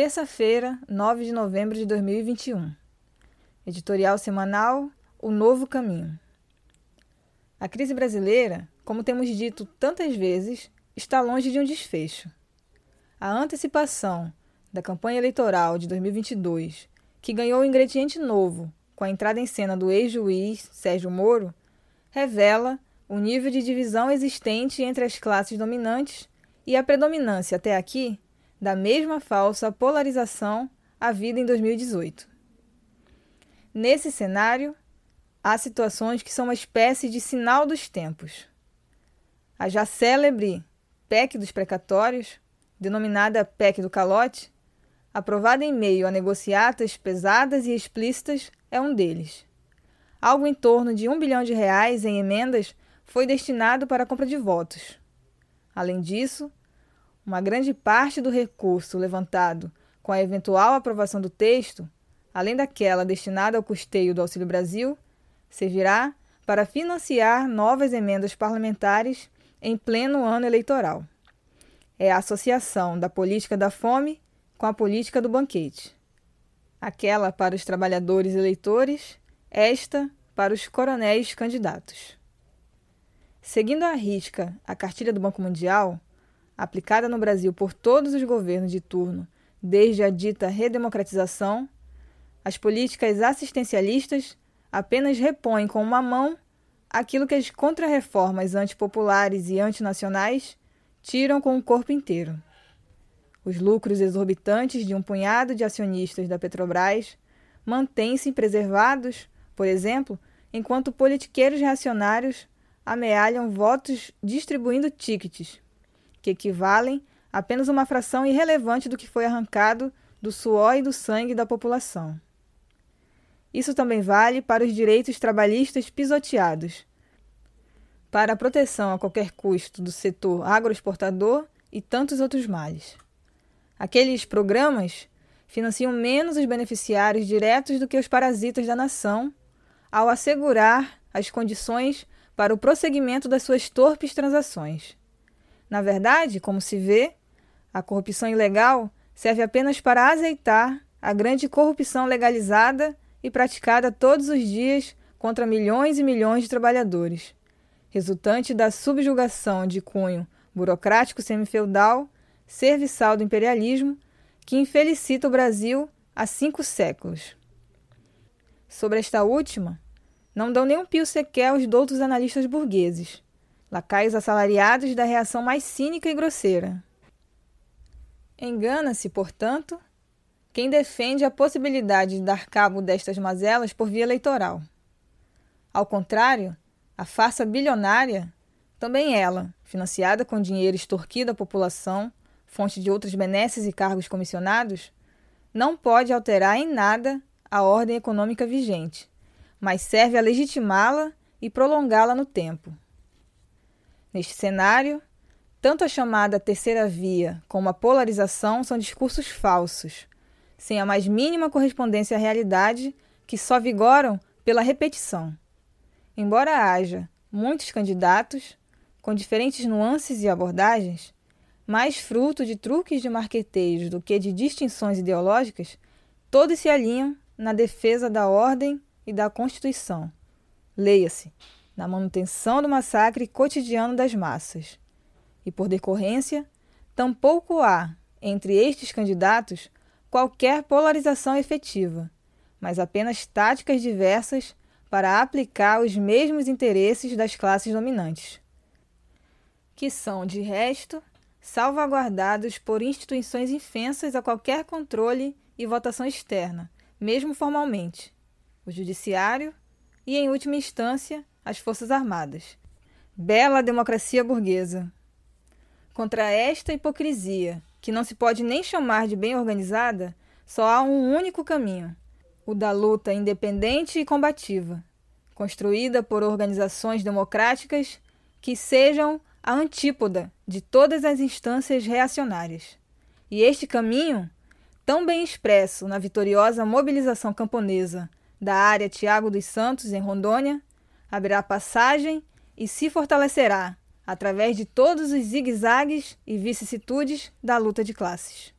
terça-feira, 9 de novembro de 2021. Editorial semanal O Novo Caminho. A crise brasileira, como temos dito tantas vezes, está longe de um desfecho. A antecipação da campanha eleitoral de 2022, que ganhou um ingrediente novo com a entrada em cena do ex-juiz Sérgio Moro, revela o nível de divisão existente entre as classes dominantes e a predominância até aqui da mesma falsa polarização havida em 2018. Nesse cenário, há situações que são uma espécie de sinal dos tempos. A já célebre PEC dos precatórios, denominada PEC do calote, aprovada em meio a negociatas pesadas e explícitas, é um deles. Algo em torno de um bilhão de reais em emendas foi destinado para a compra de votos. Além disso, uma grande parte do recurso levantado com a eventual aprovação do texto, além daquela destinada ao custeio do Auxílio Brasil, servirá para financiar novas emendas parlamentares em pleno ano eleitoral. É a associação da política da fome com a política do banquete. Aquela para os trabalhadores eleitores, esta para os coronéis candidatos. Seguindo à risca a cartilha do Banco Mundial, aplicada no Brasil por todos os governos de turno desde a dita redemocratização, as políticas assistencialistas apenas repõem com uma mão aquilo que as contrarreformas antipopulares e antinacionais tiram com o corpo inteiro. Os lucros exorbitantes de um punhado de acionistas da Petrobras mantêm-se preservados, por exemplo, enquanto politiqueiros reacionários amealham votos distribuindo tickets que equivalem a apenas uma fração irrelevante do que foi arrancado do suor e do sangue da população. Isso também vale para os direitos trabalhistas pisoteados, para a proteção a qualquer custo do setor agroexportador e tantos outros males. Aqueles programas financiam menos os beneficiários diretos do que os parasitas da nação, ao assegurar as condições para o prosseguimento das suas torpes transações. Na verdade, como se vê, a corrupção ilegal serve apenas para azeitar a grande corrupção legalizada e praticada todos os dias contra milhões e milhões de trabalhadores, resultante da subjugação de cunho burocrático semifeudal, serviçal do imperialismo, que infelicita o Brasil há cinco séculos. Sobre esta última, não dão nem um pio sequer os doutos analistas burgueses, lacaios assalariados da reação mais cínica e grosseira. Engana-se, portanto, quem defende a possibilidade de dar cabo destas mazelas por via eleitoral. Ao contrário, a farsa bilionária, também ela, financiada com dinheiro extorquido à população, fonte de outras benesses e cargos comissionados, não pode alterar em nada a ordem econômica vigente, mas serve a legitimá-la e prolongá-la no tempo. Neste cenário, tanto a chamada terceira via como a polarização são discursos falsos, sem a mais mínima correspondência à realidade, que só vigoram pela repetição. Embora haja muitos candidatos, com diferentes nuances e abordagens, mais fruto de truques de marqueteiros do que de distinções ideológicas, todos se alinham na defesa da ordem e da Constituição. Leia-se na manutenção do massacre cotidiano das massas. E, por decorrência, tampouco há, entre estes candidatos, qualquer polarização efetiva, mas apenas táticas diversas para aplicar os mesmos interesses das classes dominantes, que são, de resto, salvaguardados por instituições infensas a qualquer controle e votação externa, mesmo formalmente, o Judiciário e, em última instância, as Forças Armadas. Bela democracia burguesa. Contra esta hipocrisia, que não se pode nem chamar de bem organizada, só há um único caminho: o da luta independente e combativa, construída por organizações democráticas que sejam a antípoda de todas as instâncias reacionárias. E este caminho, tão bem expresso na vitoriosa mobilização camponesa da área Tiago dos Santos, em Rondônia, abrirá passagem e se fortalecerá através de todos os zigue-zagues e vicissitudes da luta de classes.